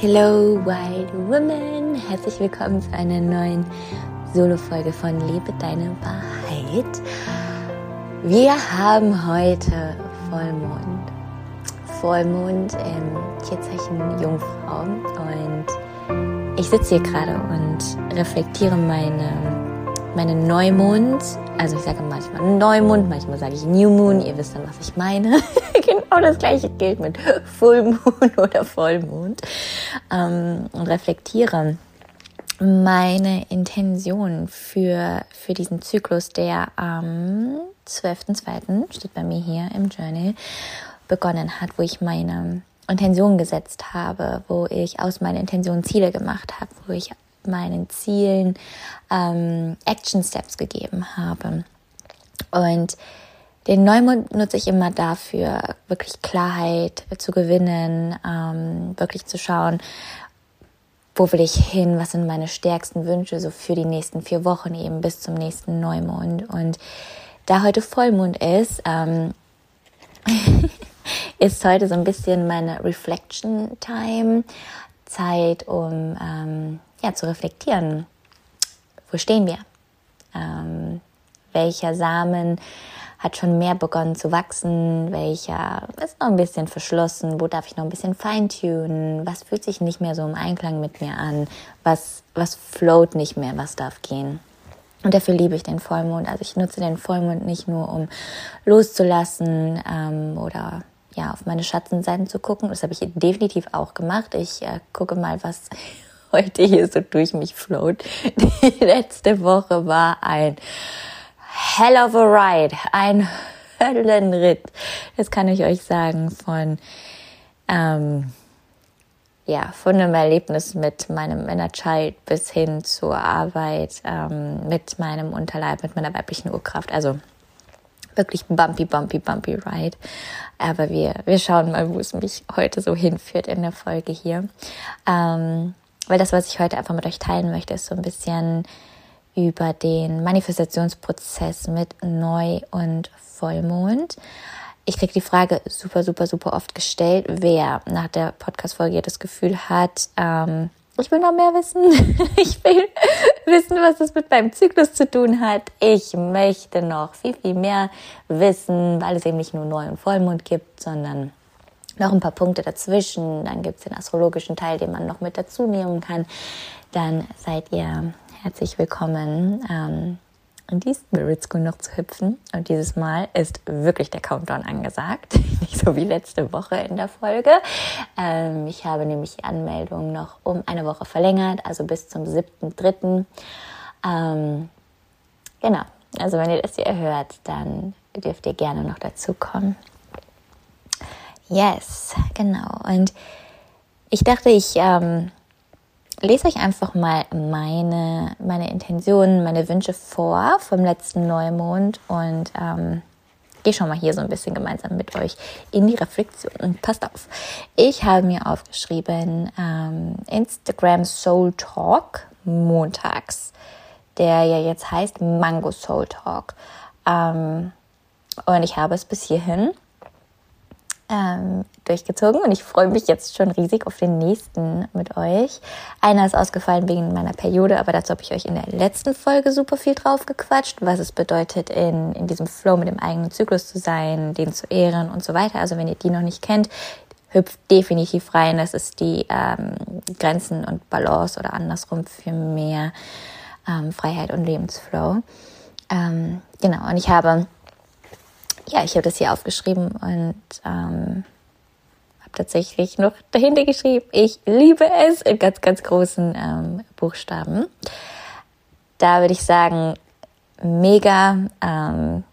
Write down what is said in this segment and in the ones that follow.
Hello, Wild Woman! Herzlich willkommen zu einer neuen Solo-Folge von Lebe deine Wahrheit. Wir haben heute Vollmond. Vollmond im Tierzeichen Jungfrau und ich sitze hier gerade und reflektiere meine, meine Neumond. Also ich sage manchmal Neumond, manchmal sage ich New Moon. Ihr wisst dann, was ich meine. genau das gleiche gilt mit Full Moon oder Vollmond. Ähm, und reflektiere meine Intention für, für diesen Zyklus, der am 12.02. steht bei mir hier im Journal, begonnen hat, wo ich meine Intention gesetzt habe, wo ich aus meinen Intentionen Ziele gemacht habe, wo ich meinen Zielen ähm, Action Steps gegeben habe. Und den Neumond nutze ich immer dafür, wirklich Klarheit zu gewinnen, ähm, wirklich zu schauen, wo will ich hin, was sind meine stärksten Wünsche so für die nächsten vier Wochen eben bis zum nächsten Neumond. Und da heute Vollmond ist, ähm, ist heute so ein bisschen meine Reflection Time, Zeit, um ähm, ja, zu reflektieren. Wo stehen wir? Ähm, welcher Samen hat schon mehr begonnen zu wachsen, welcher ist noch ein bisschen verschlossen, wo darf ich noch ein bisschen feintunen, was fühlt sich nicht mehr so im Einklang mit mir an, was, was float nicht mehr, was darf gehen. Und dafür liebe ich den Vollmond. Also ich nutze den Vollmond nicht nur, um loszulassen ähm, oder ja, auf meine Schattenseiten zu gucken. Das habe ich definitiv auch gemacht. Ich äh, gucke mal, was heute hier so durch mich float. Die letzte Woche war ein hell of a ride, ein Höllenritt. Das kann ich euch sagen von, ähm, ja, von einem Erlebnis mit meinem Inner Child bis hin zur Arbeit ähm, mit meinem Unterleib, mit meiner weiblichen Urkraft. Also wirklich bumpy, bumpy, bumpy ride. Aber wir, wir schauen mal, wo es mich heute so hinführt in der Folge hier. Ähm, weil das, was ich heute einfach mit euch teilen möchte, ist so ein bisschen über den Manifestationsprozess mit Neu- und Vollmond. Ich kriege die Frage super, super, super oft gestellt, wer nach der Podcast-Folge das Gefühl hat, ähm, ich will noch mehr wissen. ich will wissen, was das mit meinem Zyklus zu tun hat. Ich möchte noch viel, viel mehr wissen, weil es eben nicht nur Neu- und Vollmond gibt, sondern noch ein paar Punkte dazwischen. Dann gibt es den astrologischen Teil, den man noch mit dazu nehmen kann. Dann seid ihr herzlich willkommen, ähm, in die Spirit School noch zu hüpfen. Und dieses Mal ist wirklich der Countdown angesagt, nicht so wie letzte Woche in der Folge. Ähm, ich habe nämlich die Anmeldung noch um eine Woche verlängert, also bis zum 7.3. Ähm, genau, also wenn ihr das hier hört, dann dürft ihr gerne noch dazu kommen. Yes, genau. Und ich dachte, ich ähm, lese euch einfach mal meine, meine Intentionen, meine Wünsche vor vom letzten Neumond und ähm, gehe schon mal hier so ein bisschen gemeinsam mit euch in die Reflexion. Und passt auf, ich habe mir aufgeschrieben ähm, Instagram Soul Talk montags, der ja jetzt heißt Mango Soul Talk. Ähm, und ich habe es bis hierhin ähm, durchgezogen und ich freue mich jetzt schon riesig auf den nächsten mit euch. Einer ist ausgefallen wegen meiner Periode, aber dazu habe ich euch in der letzten Folge super viel drauf gequatscht, was es bedeutet, in, in diesem Flow mit dem eigenen Zyklus zu sein, den zu ehren und so weiter. Also wenn ihr die noch nicht kennt, hüpft definitiv rein. Das ist die ähm, Grenzen und Balance oder andersrum für mehr ähm, Freiheit und Lebensflow. Ähm, genau, und ich habe ja, ich habe das hier aufgeschrieben und ähm, habe tatsächlich noch dahinter geschrieben, ich liebe es in ganz, ganz großen ähm, Buchstaben. Da würde ich sagen, mega. Ähm,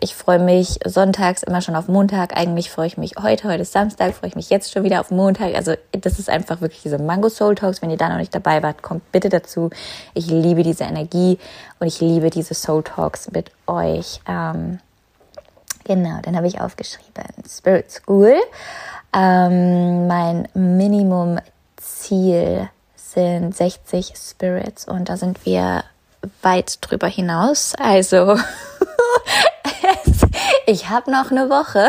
ich freue mich sonntags immer schon auf Montag. Eigentlich freue ich mich heute, heute ist Samstag, freue ich mich jetzt schon wieder auf Montag. Also das ist einfach wirklich diese Mango Soul Talks. Wenn ihr da noch nicht dabei wart, kommt bitte dazu. Ich liebe diese Energie und ich liebe diese Soul Talks mit euch. Ähm, Genau, dann habe ich aufgeschrieben Spirit School. Ähm, mein Minimum-Ziel sind 60 Spirits und da sind wir weit drüber hinaus. Also ich habe noch eine Woche.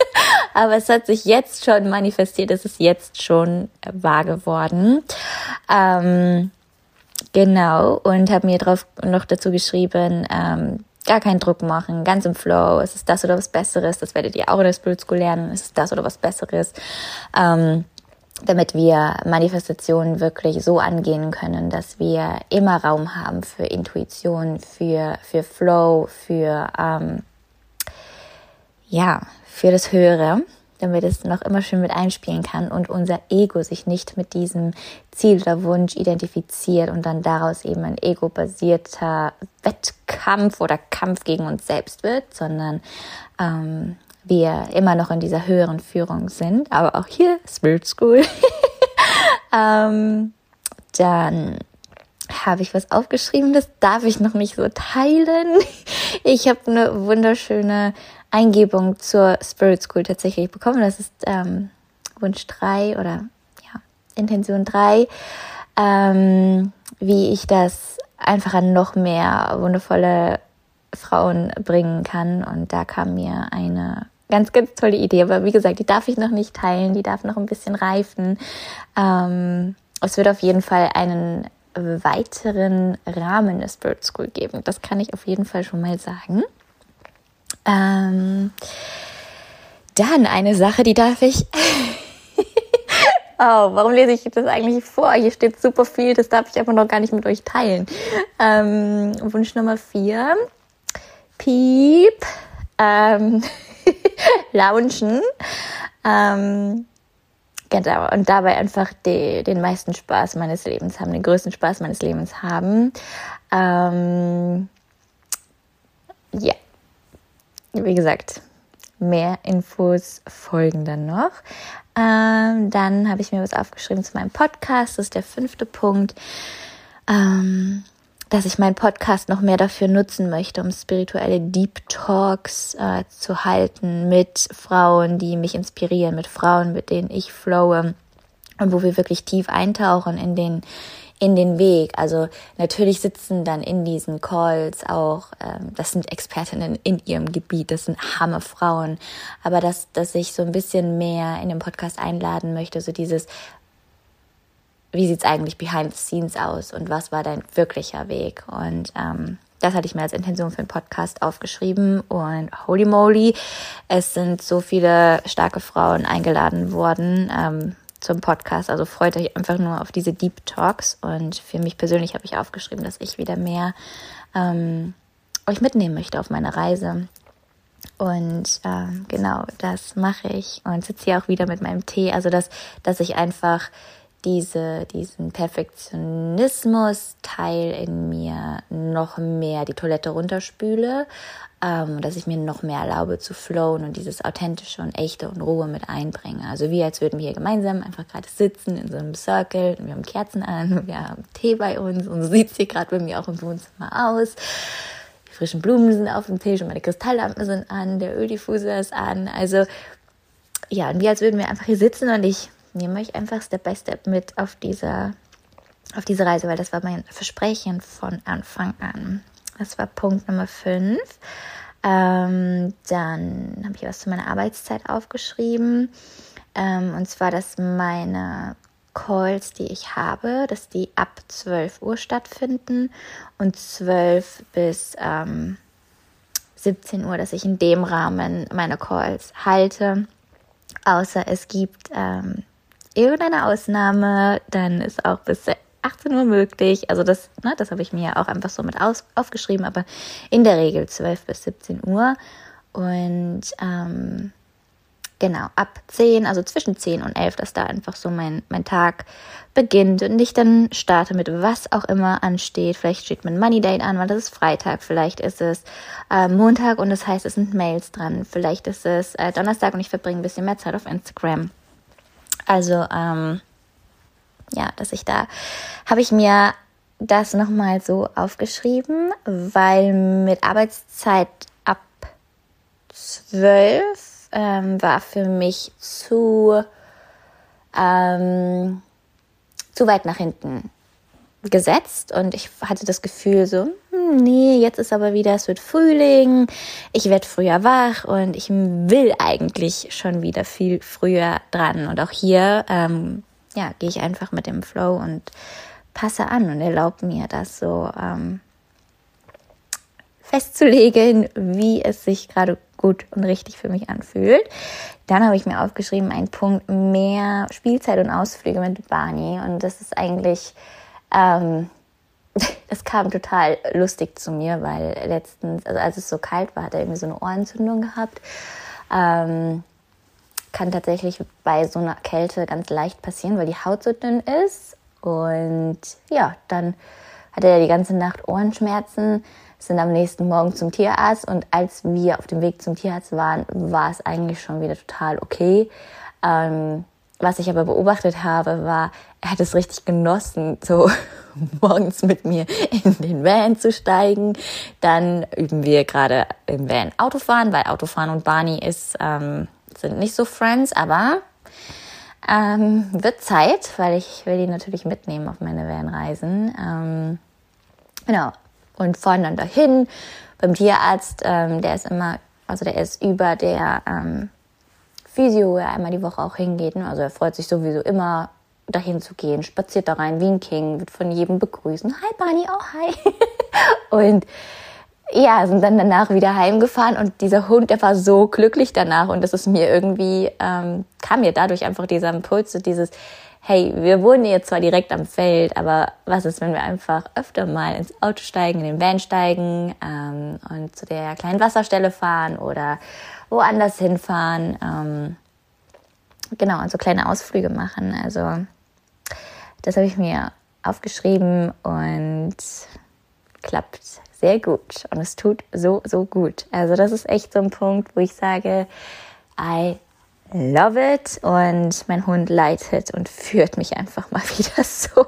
Aber es hat sich jetzt schon manifestiert, es ist jetzt schon wahr geworden. Ähm, genau, und habe mir drauf noch dazu geschrieben, ähm, gar keinen Druck machen, ganz im Flow, es ist das oder was Besseres, das werdet ihr auch in der Spirit School lernen, es ist das oder was Besseres. Ähm, damit wir Manifestationen wirklich so angehen können, dass wir immer Raum haben für Intuition, für, für Flow, für, ähm, ja, für das Höhere, damit es noch immer schön mit einspielen kann und unser Ego sich nicht mit diesem Ziel oder Wunsch identifiziert und dann daraus eben ein ego-basierter Wettkampf oder Kampf gegen uns selbst wird, sondern ähm, wir immer noch in dieser höheren Führung sind, aber auch hier Spirit School. ähm, dann habe ich was aufgeschrieben, das darf ich noch nicht so teilen. Ich habe eine wunderschöne Eingebung zur Spirit School tatsächlich bekommen. Das ist ähm, Wunsch 3 oder ja, Intention 3, ähm, wie ich das einfach an noch mehr wundervolle Frauen bringen kann. Und da kam mir eine ganz, ganz tolle Idee. Aber wie gesagt, die darf ich noch nicht teilen, die darf noch ein bisschen reifen. Ähm, es wird auf jeden Fall einen weiteren Rahmen der Spirit School geben. Das kann ich auf jeden Fall schon mal sagen. Ähm, dann eine Sache, die darf ich. oh, warum lese ich das eigentlich vor? Hier steht super viel, das darf ich aber noch gar nicht mit euch teilen. Ähm, Wunsch Nummer vier. Piep. Ähm, launchen. Ähm, genau, und dabei einfach die, den meisten Spaß meines Lebens haben, den größten Spaß meines Lebens haben. Ähm, ja, wie gesagt, mehr Infos folgen dann noch. Ähm, dann habe ich mir was aufgeschrieben zu meinem Podcast. Das ist der fünfte Punkt. Ähm, dass ich meinen Podcast noch mehr dafür nutzen möchte, um spirituelle Deep Talks äh, zu halten mit Frauen, die mich inspirieren, mit Frauen, mit denen ich flowe und wo wir wirklich tief eintauchen in den in den Weg. Also natürlich sitzen dann in diesen Calls auch, ähm, das sind Expertinnen in ihrem Gebiet, das sind Hammerfrauen, aber dass, dass ich so ein bisschen mehr in den Podcast einladen möchte, so dieses, wie sieht es eigentlich behind the scenes aus und was war dein wirklicher Weg? Und ähm, das hatte ich mir als Intention für den Podcast aufgeschrieben und holy moly, es sind so viele starke Frauen eingeladen worden ähm, zum Podcast. Also freut euch einfach nur auf diese Deep Talks und für mich persönlich habe ich aufgeschrieben, dass ich wieder mehr ähm, euch mitnehmen möchte auf meine Reise. Und ähm, genau, das mache ich und sitze hier auch wieder mit meinem Tee. Also dass, dass ich einfach diese, diesen Perfektionismus-Teil in mir noch mehr die Toilette runterspüle, ähm, dass ich mir noch mehr erlaube zu flowen und dieses authentische und echte und Ruhe mit einbringe. Also wie als würden wir hier gemeinsam einfach gerade sitzen in so einem Circle, wir haben Kerzen an, wir haben Tee bei uns und so sieht es hier gerade bei mir auch im Wohnzimmer aus. Die frischen Blumen sind auf dem Tisch und meine Kristalllampen sind an, der Öldiffuser ist an. Also ja, und wie als würden wir einfach hier sitzen und ich nehme euch einfach Step by Step mit auf dieser, auf diese Reise, weil das war mein Versprechen von Anfang an. Das war Punkt Nummer 5. Ähm, dann habe ich was zu meiner Arbeitszeit aufgeschrieben. Ähm, und zwar, dass meine Calls, die ich habe, dass die ab 12 Uhr stattfinden und 12 bis ähm, 17 Uhr, dass ich in dem Rahmen meine Calls halte. Außer es gibt ähm, irgendeine Ausnahme, dann ist auch bis 18 Uhr möglich. Also das, ne, das habe ich mir ja auch einfach so mit aus, aufgeschrieben, aber in der Regel 12 bis 17 Uhr. Und ähm, genau, ab 10, also zwischen 10 und 11, dass da einfach so mein, mein Tag beginnt und ich dann starte mit was auch immer ansteht. Vielleicht steht mein Money Date an, weil das ist Freitag. Vielleicht ist es äh, Montag und das heißt, es sind Mails dran. Vielleicht ist es äh, Donnerstag und ich verbringe ein bisschen mehr Zeit auf Instagram. Also, ähm, ja, dass ich da, habe ich mir das nochmal so aufgeschrieben, weil mit Arbeitszeit ab zwölf ähm, war für mich zu, ähm, zu weit nach hinten gesetzt und ich hatte das Gefühl so, hm, nee, jetzt ist aber wieder, es wird Frühling, ich werde früher wach und ich will eigentlich schon wieder viel früher dran. Und auch hier, ähm, ja, gehe ich einfach mit dem Flow und passe an und erlaube mir das so ähm, festzulegen, wie es sich gerade gut und richtig für mich anfühlt. Dann habe ich mir aufgeschrieben, ein Punkt mehr Spielzeit und Ausflüge mit Barney. Und das ist eigentlich, ähm, das kam total lustig zu mir, weil letztens, also als es so kalt war, hat er irgendwie so eine Ohrentzündung gehabt. Ähm, kann tatsächlich bei so einer Kälte ganz leicht passieren, weil die Haut so dünn ist. Und ja, dann hatte er die ganze Nacht Ohrenschmerzen sind am nächsten Morgen zum Tierarzt und als wir auf dem Weg zum Tierarzt waren, war es eigentlich schon wieder total okay. Ähm, was ich aber beobachtet habe, war, er hat es richtig genossen, so morgens mit mir in den Van zu steigen. Dann üben wir gerade im Van Autofahren, weil Autofahren und Barney ist, ähm, sind nicht so Friends, aber ähm, wird Zeit, weil ich will die natürlich mitnehmen auf meine Van-Reisen. Ähm, genau, und fahren dann dahin. Beim Tierarzt, ähm, der ist immer, also der ist über der ähm, Physio, wo er einmal die Woche auch hingeht. Ne? Also er freut sich sowieso immer, dahin zu gehen, spaziert da rein wie ein King, wird von jedem begrüßen. Hi Barney, oh hi. und ja, sind dann danach wieder heimgefahren und dieser Hund, der war so glücklich danach und das ist mir irgendwie, ähm, kam mir dadurch einfach dieser Impuls, so dieses, hey, wir wohnen jetzt zwar direkt am Feld, aber was ist, wenn wir einfach öfter mal ins Auto steigen, in den Van steigen ähm, und zu der kleinen Wasserstelle fahren oder woanders hinfahren. Ähm, genau, und so kleine Ausflüge machen. Also das habe ich mir aufgeschrieben und klappt sehr gut. Und es tut so, so gut. Also das ist echt so ein Punkt, wo ich sage, I love it und mein Hund leitet und führt mich einfach mal wieder so,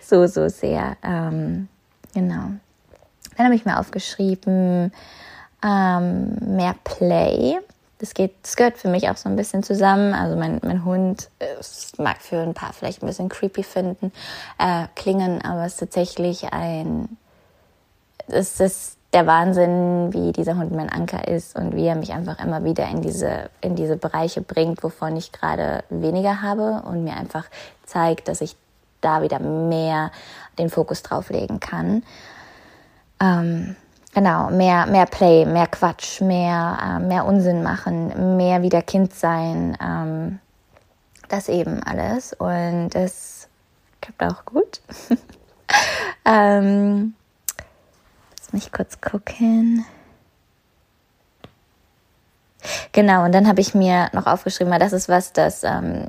so, so sehr. Ähm, genau. Dann habe ich mir aufgeschrieben, ähm, mehr Play. Das, geht, das gehört für mich auch so ein bisschen zusammen. Also mein, mein Hund es mag für ein paar vielleicht ein bisschen creepy finden, äh, klingen, aber es ist tatsächlich ein, es ist der Wahnsinn, wie dieser Hund mein Anker ist und wie er mich einfach immer wieder in diese, in diese Bereiche bringt, wovon ich gerade weniger habe und mir einfach zeigt, dass ich da wieder mehr den Fokus drauf legen kann. Ähm, genau, mehr, mehr Play, mehr Quatsch, mehr, äh, mehr Unsinn machen, mehr wieder Kind sein. Ähm, das eben alles. Und es klappt auch gut. ähm, Lass mich kurz gucken. Genau, und dann habe ich mir noch aufgeschrieben, weil das ist was, das ähm,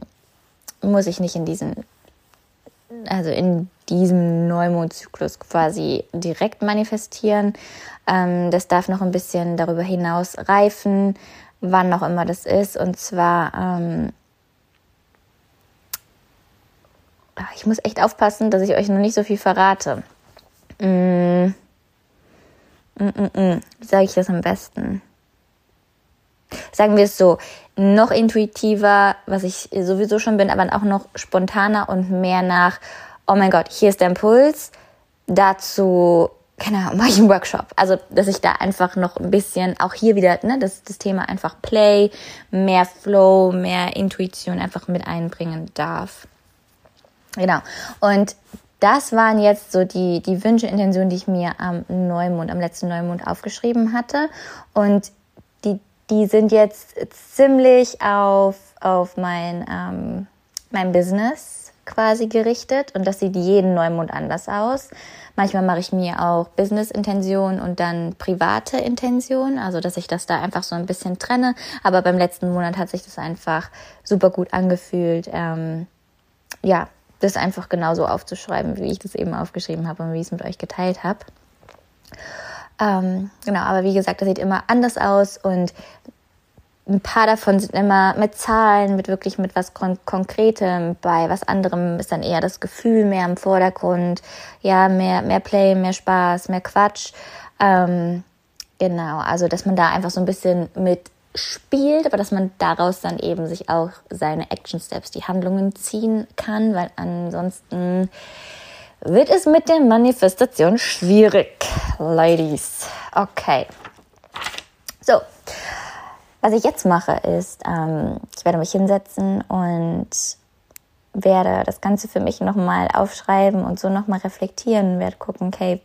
muss ich nicht in diesen, also in diesem Neumondzyklus quasi direkt manifestieren. Ähm, das darf noch ein bisschen darüber hinaus reifen, wann auch immer das ist. Und zwar, ähm, ich muss echt aufpassen, dass ich euch noch nicht so viel verrate. Mmh Mm, mm, mm. Wie sage ich das am besten? Sagen wir es so, noch intuitiver, was ich sowieso schon bin, aber auch noch spontaner und mehr nach, oh mein Gott, hier ist der Impuls, dazu, keine Ahnung, mache ich einen Workshop. Also, dass ich da einfach noch ein bisschen, auch hier wieder, ne, das, das Thema einfach Play, mehr Flow, mehr Intuition einfach mit einbringen darf. Genau. Und das waren jetzt so die, die Wünsche, Intentionen, die ich mir am Neumond, am letzten Neumond aufgeschrieben hatte. Und die, sind jetzt ziemlich auf, auf mein, ähm, mein Business quasi gerichtet. Und das sieht jeden Neumond anders aus. Manchmal mache ich mir auch Business-Intention und dann private Intention, also dass ich das da einfach so ein bisschen trenne. Aber beim letzten Monat hat sich das einfach super gut angefühlt. Ähm, ja, das einfach genauso aufzuschreiben, wie ich das eben aufgeschrieben habe und wie ich es mit euch geteilt habe. Ähm, genau, aber wie gesagt, das sieht immer anders aus und ein paar davon sind immer mit Zahlen, mit wirklich mit was Kon Konkretem. Bei was anderem ist dann eher das Gefühl mehr im Vordergrund. Ja, mehr, mehr Play, mehr Spaß, mehr Quatsch. Ähm, genau, also dass man da einfach so ein bisschen mit spielt, aber dass man daraus dann eben sich auch seine Action Steps, die Handlungen ziehen kann, weil ansonsten wird es mit der Manifestation schwierig, Ladies. Okay. So, was ich jetzt mache, ist, ähm, ich werde mich hinsetzen und werde das Ganze für mich nochmal aufschreiben und so nochmal reflektieren, werde gucken, okay,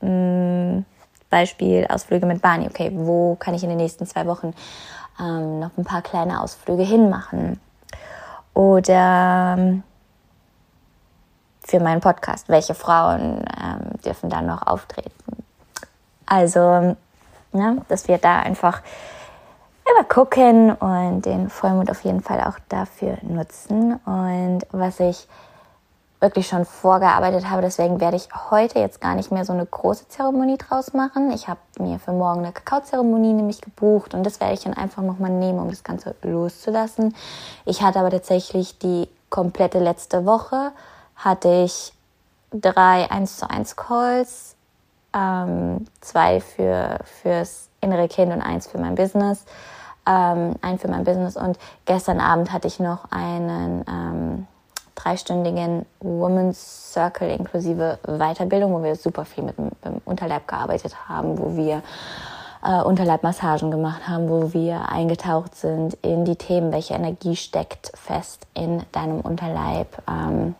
mh, mm, Beispiel Ausflüge mit Barney, okay, wo kann ich in den nächsten zwei Wochen ähm, noch ein paar kleine Ausflüge hinmachen? Oder ähm, für meinen Podcast, welche Frauen ähm, dürfen da noch auftreten? Also, ne, dass wir da einfach immer gucken und den Vollmond auf jeden Fall auch dafür nutzen. Und was ich wirklich schon vorgearbeitet habe, deswegen werde ich heute jetzt gar nicht mehr so eine große Zeremonie draus machen. Ich habe mir für morgen eine Kakaozeremonie nämlich gebucht und das werde ich dann einfach nochmal nehmen, um das Ganze loszulassen. Ich hatte aber tatsächlich die komplette letzte Woche, hatte ich drei 1 zu 1 Calls, ähm, zwei für, fürs innere Kind und eins für mein Business ähm, ein für mein Business. Und gestern Abend hatte ich noch einen ähm, dreistündigen Women's Circle inklusive Weiterbildung, wo wir super viel mit dem Unterleib gearbeitet haben, wo wir äh, Unterleibmassagen gemacht haben, wo wir eingetaucht sind in die Themen, welche Energie steckt fest in deinem Unterleib. Ähm,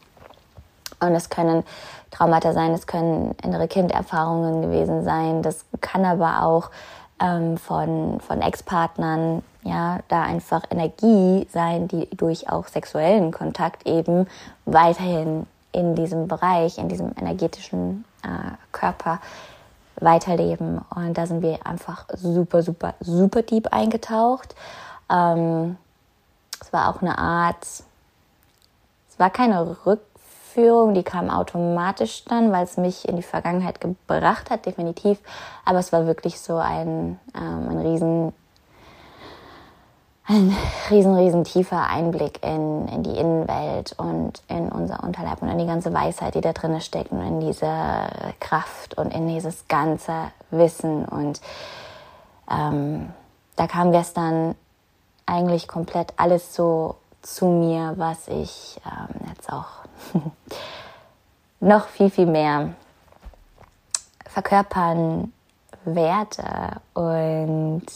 und es können Traumata sein, es können innere Kinderfahrungen gewesen sein, das kann aber auch ähm, von, von Ex-Partnern, ja, da einfach Energie sein, die durch auch sexuellen Kontakt eben weiterhin in diesem Bereich, in diesem energetischen äh, Körper weiterleben. Und da sind wir einfach super, super, super deep eingetaucht. Ähm, es war auch eine Art, es war keine Rück Führung, die kam automatisch dann, weil es mich in die Vergangenheit gebracht hat, definitiv. Aber es war wirklich so ein, ähm, ein riesen, ein riesen, riesen tiefer Einblick in, in die Innenwelt und in unser Unterleib und in die ganze Weisheit, die da drin steckt und in diese Kraft und in dieses ganze Wissen. Und ähm, da kam gestern eigentlich komplett alles so zu mir, was ich ähm, jetzt auch noch viel, viel mehr verkörpern werde. Und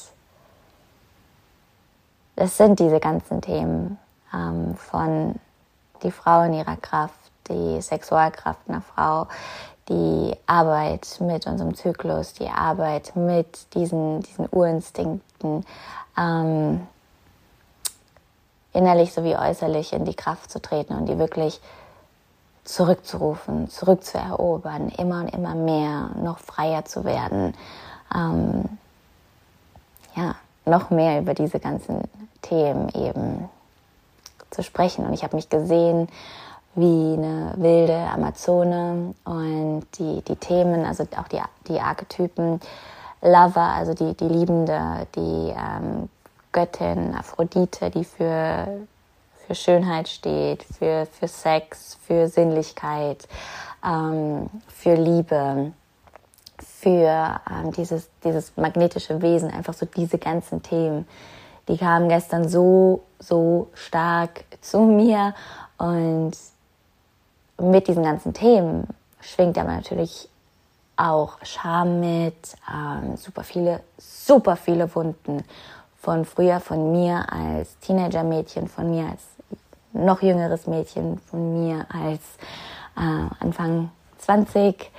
das sind diese ganzen Themen ähm, von die Frau in ihrer Kraft, die Sexualkraft einer Frau, die Arbeit mit unserem Zyklus, die Arbeit mit diesen, diesen Urinstinkten, ähm, innerlich sowie äußerlich in die Kraft zu treten und die wirklich zurückzurufen, zurückzuerobern, immer und immer mehr, noch freier zu werden. Ähm, ja, noch mehr über diese ganzen Themen eben zu sprechen. Und ich habe mich gesehen wie eine wilde Amazone und die, die Themen, also auch die, die Archetypen, Lover, also die, die Liebende, die ähm, Göttin Aphrodite, die für für Schönheit steht, für, für Sex, für Sinnlichkeit, ähm, für Liebe, für ähm, dieses, dieses magnetische Wesen, einfach so diese ganzen Themen, die kamen gestern so, so stark zu mir und mit diesen ganzen Themen schwingt aber natürlich auch Scham mit, ähm, super viele, super viele Wunden von früher, von mir als Teenager-Mädchen, von mir als noch jüngeres Mädchen von mir als äh, Anfang 20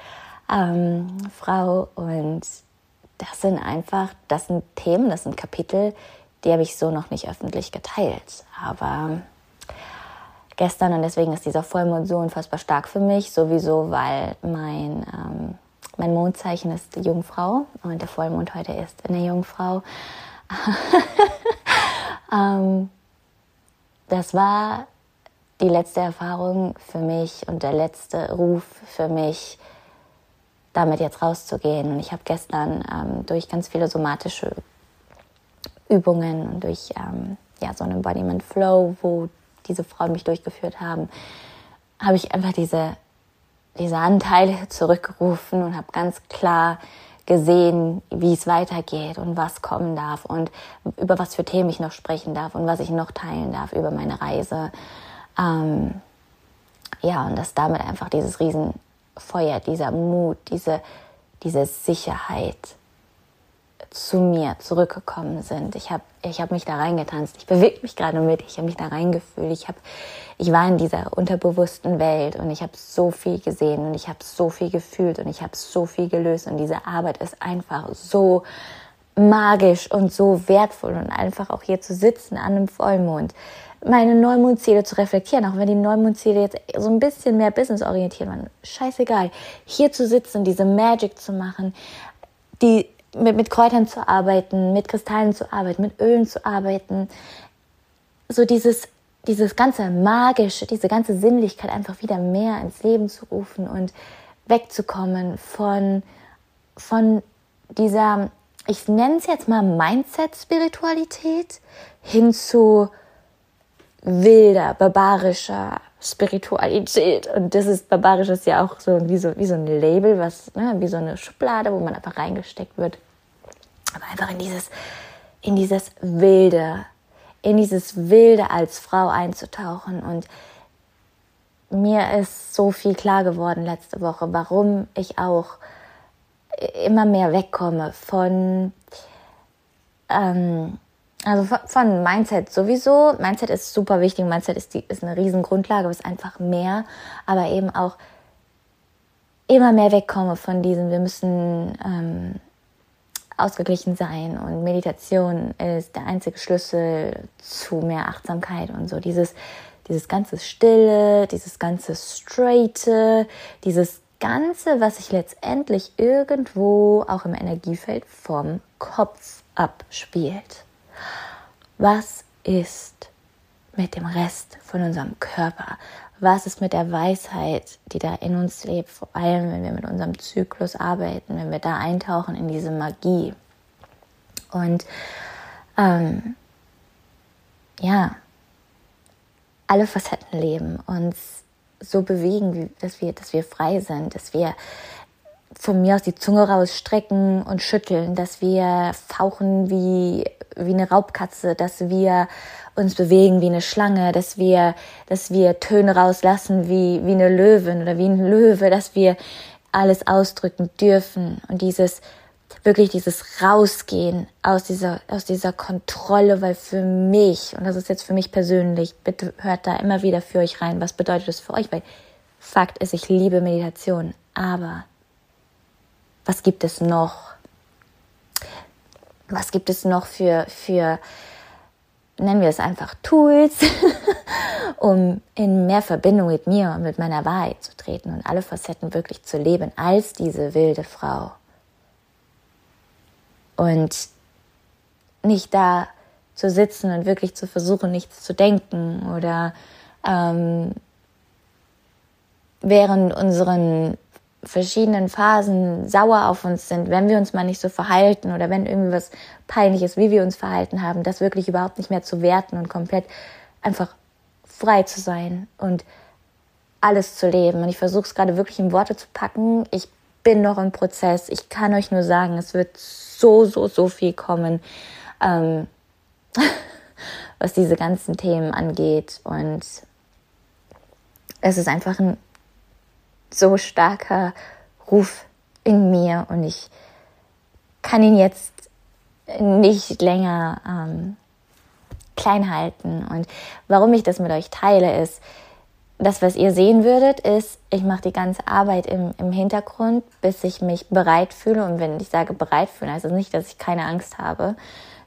ähm, Frau. Und das sind einfach, das sind Themen, das sind Kapitel, die habe ich so noch nicht öffentlich geteilt. Aber gestern und deswegen ist dieser Vollmond so unfassbar stark für mich, sowieso, weil mein, ähm, mein Mondzeichen ist Jungfrau und der Vollmond heute ist eine Jungfrau. ähm, das war die letzte Erfahrung für mich und der letzte Ruf für mich, damit jetzt rauszugehen. Und ich habe gestern ähm, durch ganz viele somatische Übungen und durch ähm, ja, so einen Embodiment Flow, wo diese Frauen mich durchgeführt haben, habe ich einfach diese, diese Anteile zurückgerufen und habe ganz klar gesehen, wie es weitergeht und was kommen darf und über was für Themen ich noch sprechen darf und was ich noch teilen darf über meine Reise. Ähm, ja, und dass damit einfach dieses Riesenfeuer, dieser Mut, diese, diese Sicherheit zu mir zurückgekommen sind. Ich habe ich hab mich da reingetanzt. Ich bewege mich gerade mit. Ich habe mich da reingefühlt. Ich, hab, ich war in dieser unterbewussten Welt und ich habe so viel gesehen und ich habe so viel gefühlt und ich habe so viel gelöst. Und diese Arbeit ist einfach so magisch und so wertvoll und einfach auch hier zu sitzen an einem Vollmond meine Neumondziele zu reflektieren, auch wenn die Neumondziele jetzt so ein bisschen mehr businessorientiert waren. Scheißegal. Hier zu sitzen, diese Magic zu machen, die mit, mit Kräutern zu arbeiten, mit Kristallen zu arbeiten, mit Ölen zu arbeiten. So dieses, dieses ganze Magische, diese ganze Sinnlichkeit einfach wieder mehr ins Leben zu rufen und wegzukommen von, von dieser, ich nenne es jetzt mal Mindset-Spiritualität hin zu wilder, barbarischer Spiritualität. Und das ist, barbarisch ist ja auch so wie so, wie so ein Label, was, ne, wie so eine Schublade, wo man einfach reingesteckt wird. Aber einfach in dieses, in dieses Wilde, in dieses Wilde als Frau einzutauchen. Und mir ist so viel klar geworden letzte Woche, warum ich auch immer mehr wegkomme von, ähm, also von Mindset sowieso. Mindset ist super wichtig. Mindset ist, die, ist eine riesen Grundlage, ist einfach mehr. Aber eben auch immer mehr wegkomme von diesem, wir müssen ähm, ausgeglichen sein und Meditation ist der einzige Schlüssel zu mehr Achtsamkeit und so. Dieses, dieses ganze Stille, dieses ganze Straighte, dieses Ganze, was sich letztendlich irgendwo auch im Energiefeld vom Kopf abspielt. Was ist mit dem Rest von unserem Körper? Was ist mit der Weisheit, die da in uns lebt, vor allem wenn wir mit unserem Zyklus arbeiten, wenn wir da eintauchen in diese Magie? Und ähm, ja, alle Facetten leben, uns so bewegen, dass wir, dass wir frei sind, dass wir von mir aus die Zunge rausstrecken und schütteln, dass wir fauchen wie, wie eine Raubkatze, dass wir uns bewegen wie eine Schlange, dass wir, dass wir Töne rauslassen wie, wie eine Löwin oder wie ein Löwe, dass wir alles ausdrücken dürfen. Und dieses, wirklich dieses Rausgehen aus dieser, aus dieser Kontrolle, weil für mich, und das ist jetzt für mich persönlich, bitte hört da immer wieder für euch rein, was bedeutet das für euch, weil Fakt ist, ich liebe Meditation, aber was gibt es noch? Was gibt es noch für, für nennen wir es einfach Tools, um in mehr Verbindung mit mir und mit meiner Wahrheit zu treten und alle Facetten wirklich zu leben als diese wilde Frau. Und nicht da zu sitzen und wirklich zu versuchen, nichts zu denken oder ähm, während unseren verschiedenen Phasen sauer auf uns sind, wenn wir uns mal nicht so verhalten oder wenn irgendwie was peinlich ist, wie wir uns verhalten haben, das wirklich überhaupt nicht mehr zu werten und komplett einfach frei zu sein und alles zu leben. Und ich versuche es gerade wirklich in Worte zu packen. Ich bin noch im Prozess. Ich kann euch nur sagen, es wird so, so, so viel kommen, ähm, was diese ganzen Themen angeht. Und es ist einfach ein so starker Ruf in mir und ich kann ihn jetzt nicht länger ähm, klein halten. Und warum ich das mit euch teile, ist, das, was ihr sehen würdet, ist, ich mache die ganze Arbeit im, im Hintergrund, bis ich mich bereit fühle. Und wenn ich sage bereit fühle, das nicht, dass ich keine Angst habe,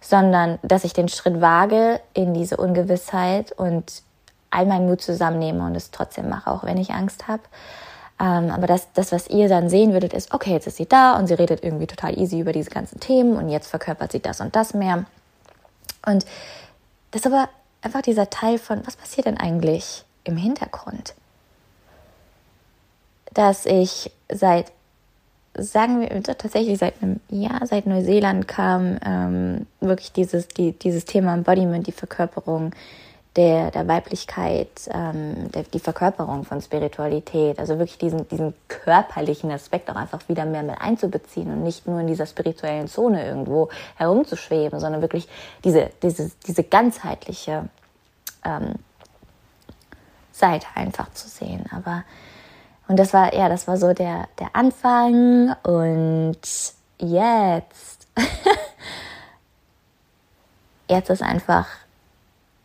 sondern dass ich den Schritt wage in diese Ungewissheit und all meinen Mut zusammennehme und es trotzdem mache, auch wenn ich Angst habe. Ähm, aber das, das, was ihr dann sehen würdet, ist, okay, jetzt ist sie da und sie redet irgendwie total easy über diese ganzen Themen und jetzt verkörpert sie das und das mehr. Und das ist aber einfach dieser Teil von, was passiert denn eigentlich im Hintergrund? Dass ich seit, sagen wir tatsächlich seit einem Jahr, seit Neuseeland kam, ähm, wirklich dieses, die, dieses Thema Embodiment, die Verkörperung, der, der Weiblichkeit, ähm, der, die Verkörperung von Spiritualität, also wirklich diesen, diesen körperlichen Aspekt auch einfach wieder mehr mit einzubeziehen und nicht nur in dieser spirituellen Zone irgendwo herumzuschweben, sondern wirklich diese, diese, diese ganzheitliche ähm, Seite einfach zu sehen. Aber und das war ja, das war so der der Anfang und jetzt jetzt ist einfach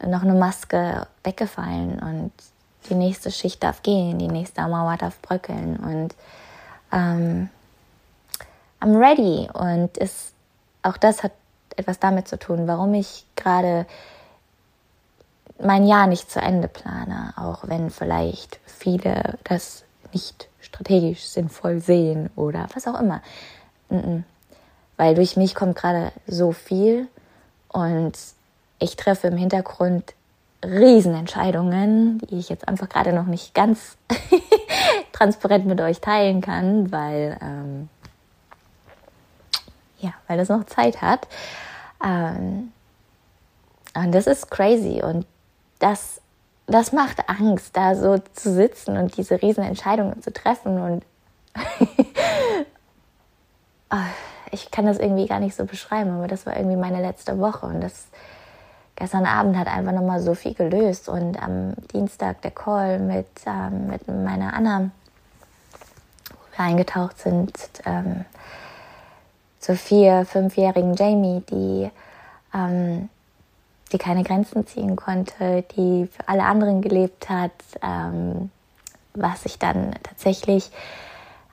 noch eine Maske weggefallen und die nächste Schicht darf gehen, die nächste Mauer darf bröckeln und ähm, I'm ready und ist, auch das hat etwas damit zu tun, warum ich gerade mein Jahr nicht zu Ende plane, auch wenn vielleicht viele das nicht strategisch sinnvoll sehen oder was auch immer. Weil durch mich kommt gerade so viel und ich treffe im Hintergrund Riesenentscheidungen, die ich jetzt einfach gerade noch nicht ganz transparent mit euch teilen kann, weil ähm, ja, weil das noch Zeit hat. Ähm, und das ist crazy und das, das macht Angst, da so zu sitzen und diese Riesenentscheidungen zu treffen und ah, ich kann das irgendwie gar nicht so beschreiben, aber das war irgendwie meine letzte Woche und das gestern Abend hat einfach nochmal so viel gelöst und am Dienstag der Call mit, ähm, mit meiner Anna, wo wir eingetaucht sind, ähm, zur vier-, fünfjährigen Jamie, die, ähm, die keine Grenzen ziehen konnte, die für alle anderen gelebt hat, ähm, was sich dann tatsächlich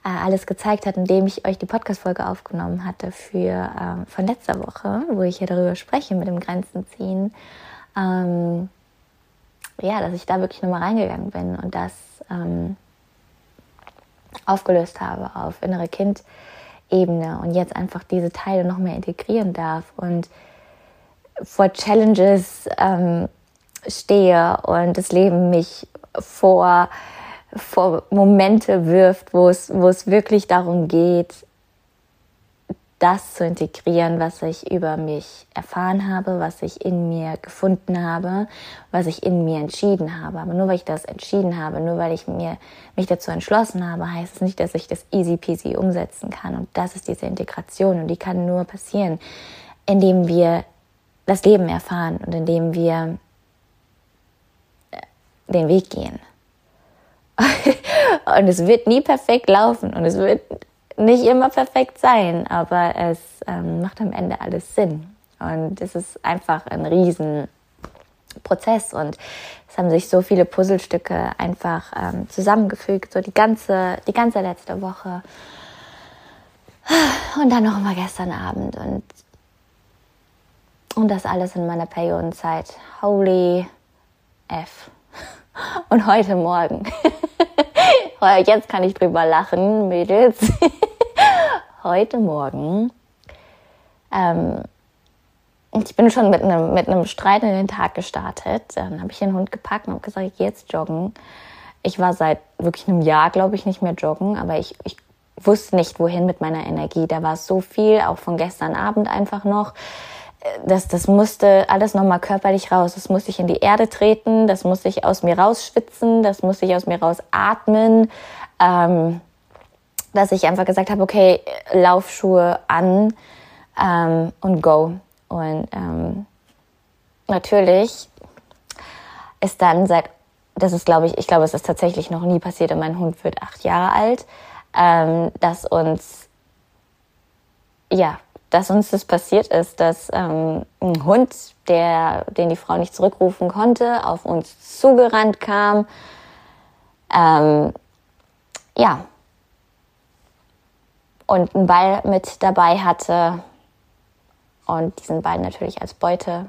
alles gezeigt hat, indem ich euch die Podcast-Folge aufgenommen hatte für äh, von letzter Woche, wo ich ja darüber spreche mit dem Grenzen ziehen. Ähm, ja, dass ich da wirklich nochmal reingegangen bin und das ähm, aufgelöst habe auf innere Kind-Ebene und jetzt einfach diese Teile noch mehr integrieren darf und vor Challenges ähm, stehe und das Leben mich vor vor Momente wirft, wo es, wo es wirklich darum geht, das zu integrieren, was ich über mich erfahren habe, was ich in mir gefunden habe, was ich in mir entschieden habe. Aber nur weil ich das entschieden habe, nur weil ich mir, mich dazu entschlossen habe, heißt es nicht, dass ich das easy peasy umsetzen kann. Und das ist diese Integration und die kann nur passieren, indem wir das Leben erfahren und indem wir den Weg gehen. und es wird nie perfekt laufen und es wird nicht immer perfekt sein, aber es ähm, macht am Ende alles Sinn. Und es ist einfach ein Riesenprozess und es haben sich so viele Puzzlestücke einfach ähm, zusammengefügt, so die ganze, die ganze letzte Woche. Und dann noch mal gestern Abend und, und das alles in meiner Periodenzeit. Holy F. Und heute Morgen. Jetzt kann ich drüber lachen, Mädels. heute Morgen. Ähm, ich bin schon mit einem, mit einem Streit in den Tag gestartet. Dann habe ich den Hund gepackt und habe gesagt, ich gehe jetzt joggen. Ich war seit wirklich einem Jahr, glaube ich, nicht mehr joggen, aber ich, ich wusste nicht, wohin mit meiner Energie. Da war so viel, auch von gestern Abend einfach noch das, das musste alles nochmal körperlich raus. Das musste ich in die Erde treten, das musste ich aus mir rausschwitzen, das musste ich aus mir rausatmen. Ähm, dass ich einfach gesagt habe, okay, Laufschuhe an ähm, und go. Und ähm, natürlich ist dann seit, das ist glaube ich, ich glaube, es ist tatsächlich noch nie passiert und mein Hund wird acht Jahre alt, ähm, dass uns, ja, dass uns das passiert ist, dass ähm, ein Hund, der, den die Frau nicht zurückrufen konnte, auf uns zugerannt kam. Ähm, ja. Und einen Ball mit dabei hatte und diesen Ball natürlich als Beute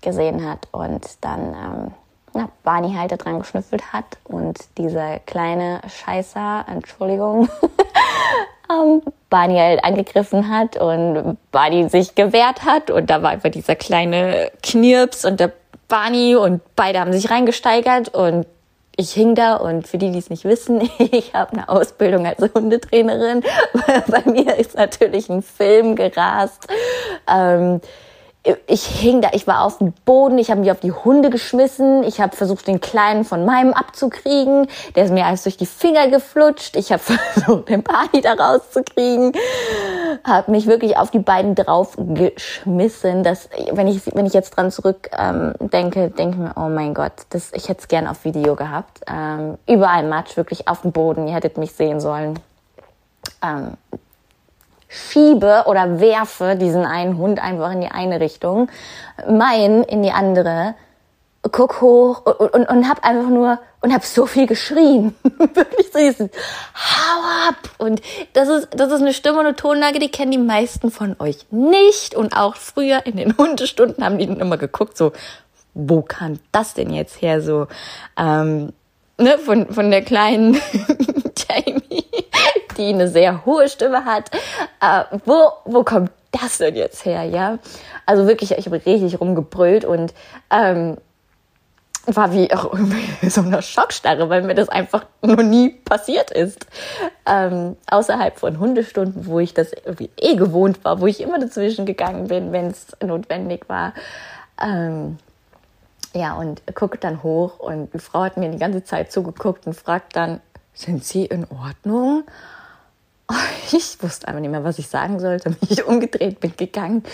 gesehen hat und dann ähm, na, Barney halt da dran geschnüffelt hat und dieser kleine Scheißer, Entschuldigung, ähm, Barney halt angegriffen hat und Barney sich gewehrt hat und da war einfach dieser kleine Knirps und der Barney und beide haben sich reingesteigert und ich hing da und für die, die es nicht wissen, ich habe eine Ausbildung als Hundetrainerin. Bei mir ist natürlich ein Film gerast. Ähm, ich hing da, ich war auf dem Boden, ich habe mich auf die Hunde geschmissen, ich habe versucht, den Kleinen von meinem abzukriegen, der ist mir alles durch die Finger geflutscht, ich habe versucht, den Party da rauszukriegen. habe mich wirklich auf die beiden draufgeschmissen, dass wenn ich wenn ich jetzt dran zurück ähm, denke, denke mir, oh mein Gott, das ich hätte es gern auf Video gehabt. Ähm, überall Matsch, wirklich auf dem Boden. Ihr hättet mich sehen sollen. Ähm, schiebe oder werfe diesen einen Hund einfach in die eine Richtung, meinen in die andere, guck hoch und, und, und hab einfach nur und hab so viel geschrien. Wirklich so dieses Hau ab! Und das ist, das ist eine Stimme und eine Tonlage, die kennen die meisten von euch nicht. Und auch früher in den Hundestunden haben die dann immer geguckt, so, wo kam das denn jetzt her? So, ähm, ne, von, von der kleinen Jamie die eine sehr hohe Stimme hat. Äh, wo, wo kommt das denn jetzt her, ja? Also wirklich, ich habe richtig rumgebrüllt und ähm, war wie auch irgendwie so eine Schockstarre, weil mir das einfach noch nie passiert ist. Ähm, außerhalb von Hundestunden, wo ich das irgendwie eh gewohnt war, wo ich immer dazwischen gegangen bin, wenn es notwendig war. Ähm, ja, und guckt dann hoch und die Frau hat mir die ganze Zeit zugeguckt und fragt dann, sind Sie in Ordnung? Ich wusste einfach nicht mehr, was ich sagen sollte. Bin ich umgedreht, bin gegangen.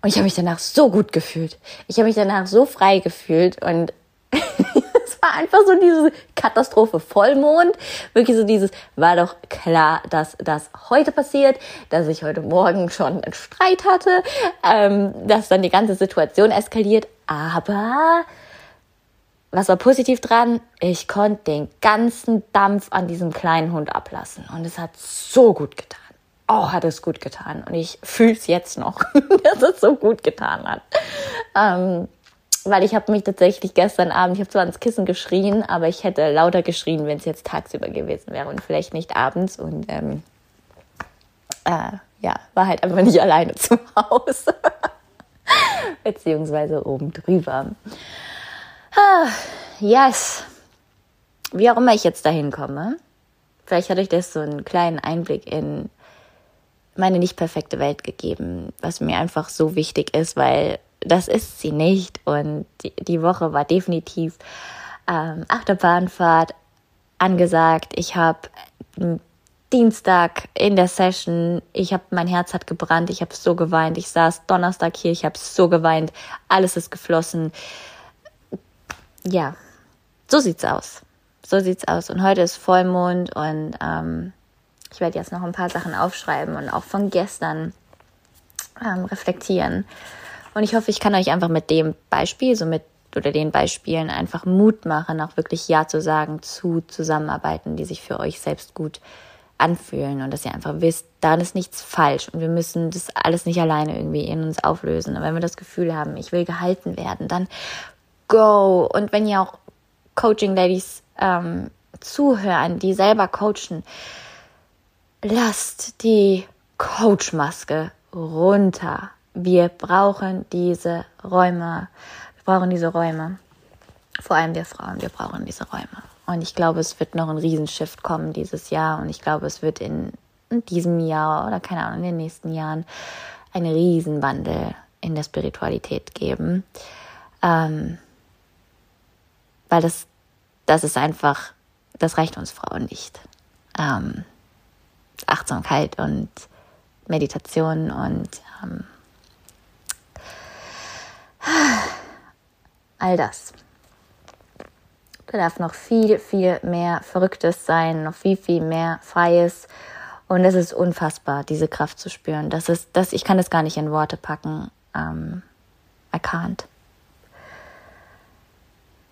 Und ich habe mich danach so gut gefühlt. Ich habe mich danach so frei gefühlt. Und es war einfach so diese Katastrophe Vollmond. Wirklich so dieses, war doch klar, dass das heute passiert, dass ich heute Morgen schon einen Streit hatte, ähm, dass dann die ganze Situation eskaliert. Aber was war positiv dran? Ich konnte den ganzen Dampf an diesem kleinen Hund ablassen. Und es hat so gut getan. Oh, hat es gut getan. Und ich fühle es jetzt noch, dass es so gut getan hat. Ähm, weil ich habe mich tatsächlich gestern Abend, ich habe zwar ins Kissen geschrien, aber ich hätte lauter geschrien, wenn es jetzt tagsüber gewesen wäre und vielleicht nicht abends. Und ähm, äh, ja, war halt einfach nicht alleine zu Hause. Beziehungsweise oben drüber. Ah, yes. Wie auch immer ich jetzt dahin komme. Vielleicht hatte ich das so einen kleinen Einblick in meine nicht perfekte Welt gegeben, was mir einfach so wichtig ist, weil das ist sie nicht. Und die, die Woche war definitiv ähm, Achterbahnfahrt angesagt. Ich habe Dienstag in der Session, ich habe mein Herz hat gebrannt, ich habe so geweint. Ich saß Donnerstag hier, ich habe so geweint. Alles ist geflossen ja, so sieht's aus. So sieht's aus. Und heute ist Vollmond und ähm, ich werde jetzt noch ein paar Sachen aufschreiben und auch von gestern ähm, reflektieren. Und ich hoffe, ich kann euch einfach mit dem Beispiel, so mit oder den Beispielen einfach Mut machen, auch wirklich Ja zu sagen zu Zusammenarbeiten, die sich für euch selbst gut anfühlen und dass ihr einfach wisst, daran ist nichts falsch und wir müssen das alles nicht alleine irgendwie in uns auflösen. Und wenn wir das Gefühl haben, ich will gehalten werden, dann go. Und wenn ihr auch Coaching-Ladies ähm, zuhören, die selber coachen, lasst die Coach-Maske runter. Wir brauchen diese Räume. Wir brauchen diese Räume. Vor allem wir Frauen, wir brauchen diese Räume. Und ich glaube, es wird noch ein Riesenshift kommen dieses Jahr. Und ich glaube, es wird in, in diesem Jahr oder keine Ahnung, in den nächsten Jahren einen Riesenwandel in der Spiritualität geben. Ähm, weil das, das ist einfach, das reicht uns Frauen nicht. Ähm, Achtsamkeit und Meditation und ähm, all das. Da darf noch viel, viel mehr Verrücktes sein, noch viel, viel mehr Freies. Und es ist unfassbar, diese Kraft zu spüren. Das ist, das, ich kann das gar nicht in Worte packen. Ähm, can't.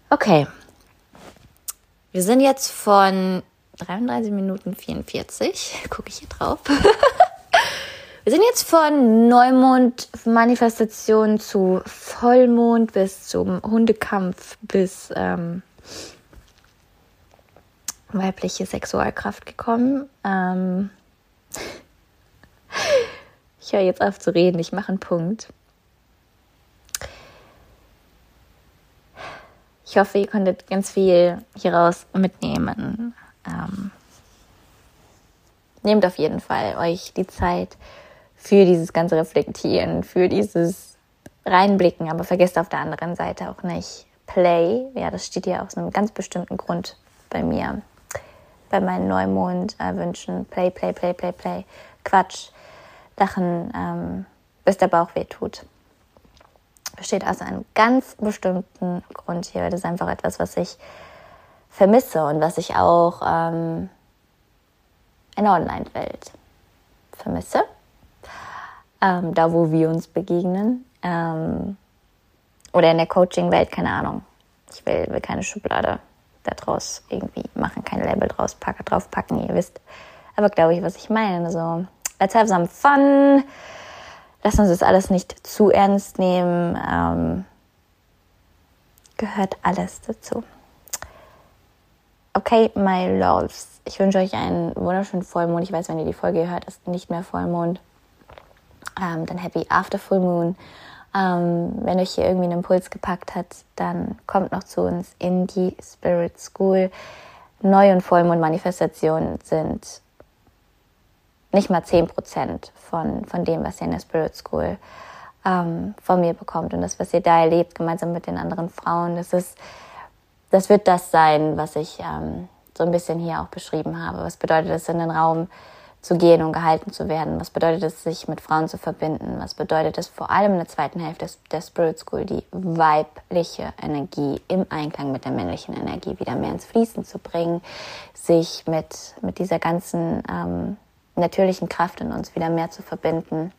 Okay. Wir sind jetzt von 33 Minuten 44. Gucke ich hier drauf. Wir sind jetzt von Neumond-Manifestation zu Vollmond bis zum Hundekampf bis ähm, weibliche Sexualkraft gekommen. Ähm ich höre jetzt auf zu reden, ich mache einen Punkt. Ich hoffe, ihr konntet ganz viel hieraus mitnehmen. Ähm, nehmt auf jeden Fall euch die Zeit für dieses ganze Reflektieren, für dieses Reinblicken, aber vergesst auf der anderen Seite auch nicht Play. Ja, das steht ja aus einem ganz bestimmten Grund bei mir. Bei meinen Neumond-Wünschen. Play, play, play, play, play. Quatsch. Sachen, ähm, bis der Bauch weh tut. Besteht aus einem ganz bestimmten Grund hier. Das ist einfach etwas, was ich vermisse und was ich auch ähm, in der Online-Welt vermisse. Ähm, da, wo wir uns begegnen. Ähm, oder in der Coaching-Welt, keine Ahnung. Ich will, will keine Schublade daraus irgendwie machen, kein Label draus packen, draufpacken, ihr wisst. Aber glaube ich, was ich meine. So, let's have some fun. Lass uns das alles nicht zu ernst nehmen. Ähm, gehört alles dazu. Okay, my loves. Ich wünsche euch einen wunderschönen Vollmond. Ich weiß, wenn ihr die Folge hört, ist nicht mehr Vollmond. Ähm, dann happy after Full Moon. Ähm, wenn euch hier irgendwie ein Impuls gepackt hat, dann kommt noch zu uns in die Spirit School. Neu- und Vollmond-Manifestationen sind nicht mal 10% von, von dem, was ihr in der Spirit School ähm, von mir bekommt. Und das, was ihr da erlebt, gemeinsam mit den anderen Frauen, das ist, das wird das sein, was ich ähm, so ein bisschen hier auch beschrieben habe. Was bedeutet es, in den Raum zu gehen und gehalten zu werden? Was bedeutet es, sich mit Frauen zu verbinden? Was bedeutet es vor allem in der zweiten Hälfte der Spirit School, die weibliche Energie im Einklang mit der männlichen Energie wieder mehr ins Fließen zu bringen, sich mit, mit dieser ganzen ähm, natürlichen Kraft in uns wieder mehr zu verbinden?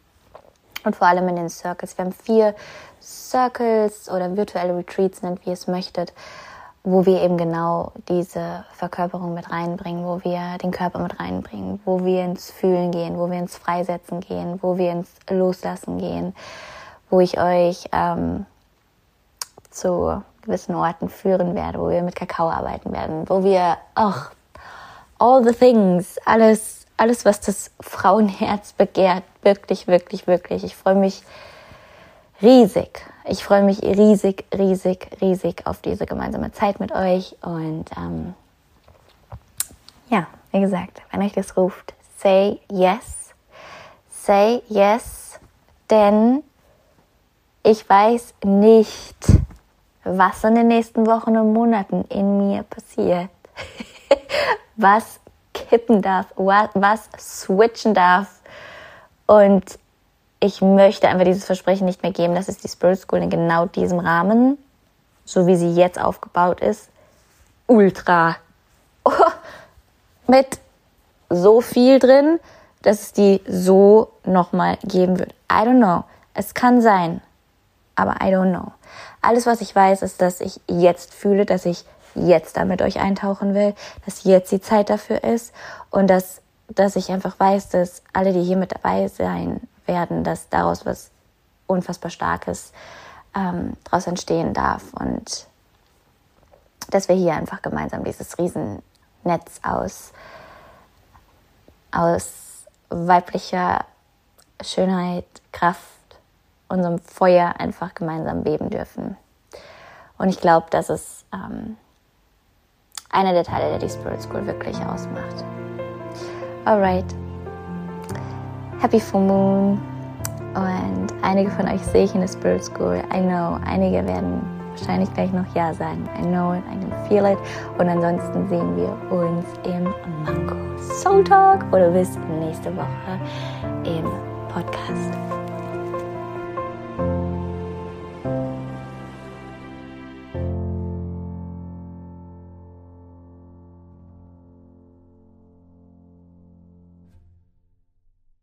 Und vor allem in den Circles. Wir haben vier Circles oder virtuelle Retreats, nennt wie ihr es möchtet, wo wir eben genau diese Verkörperung mit reinbringen, wo wir den Körper mit reinbringen, wo wir ins Fühlen gehen, wo wir ins Freisetzen gehen, wo wir ins Loslassen gehen, wo ich euch ähm, zu gewissen Orten führen werde, wo wir mit Kakao arbeiten werden, wo wir, ach, all the things, alles, alles, was das Frauenherz begehrt, wirklich, wirklich, wirklich. Ich freue mich riesig. Ich freue mich riesig, riesig, riesig auf diese gemeinsame Zeit mit euch. Und ähm, ja, wie gesagt, wenn euch das ruft, say yes. Say yes, denn ich weiß nicht, was in den nächsten Wochen und Monaten in mir passiert. was kippen darf, was switchen darf. Und ich möchte einfach dieses Versprechen nicht mehr geben, dass es die Spirit School in genau diesem Rahmen, so wie sie jetzt aufgebaut ist, ultra oh, mit so viel drin, dass es die so nochmal geben wird. I don't know. Es kann sein, aber I don't know. Alles, was ich weiß, ist, dass ich jetzt fühle, dass ich jetzt da mit euch eintauchen will, dass jetzt die Zeit dafür ist und dass, dass ich einfach weiß, dass alle, die hier mit dabei sein werden, dass daraus was unfassbar Starkes ähm, daraus entstehen darf und dass wir hier einfach gemeinsam dieses Riesennetz aus, aus weiblicher Schönheit, Kraft, unserem Feuer einfach gemeinsam beben dürfen. Und ich glaube, das ist ähm, einer der Teile, der die Spirit School wirklich ausmacht. Alright. Happy Full Moon. Und einige von euch sehe ich in der Spirit School. I know, einige werden wahrscheinlich gleich noch Ja sagen. I know it, I can feel it. Und ansonsten sehen wir uns im Mango Soul Talk oder bis nächste Woche im Podcast.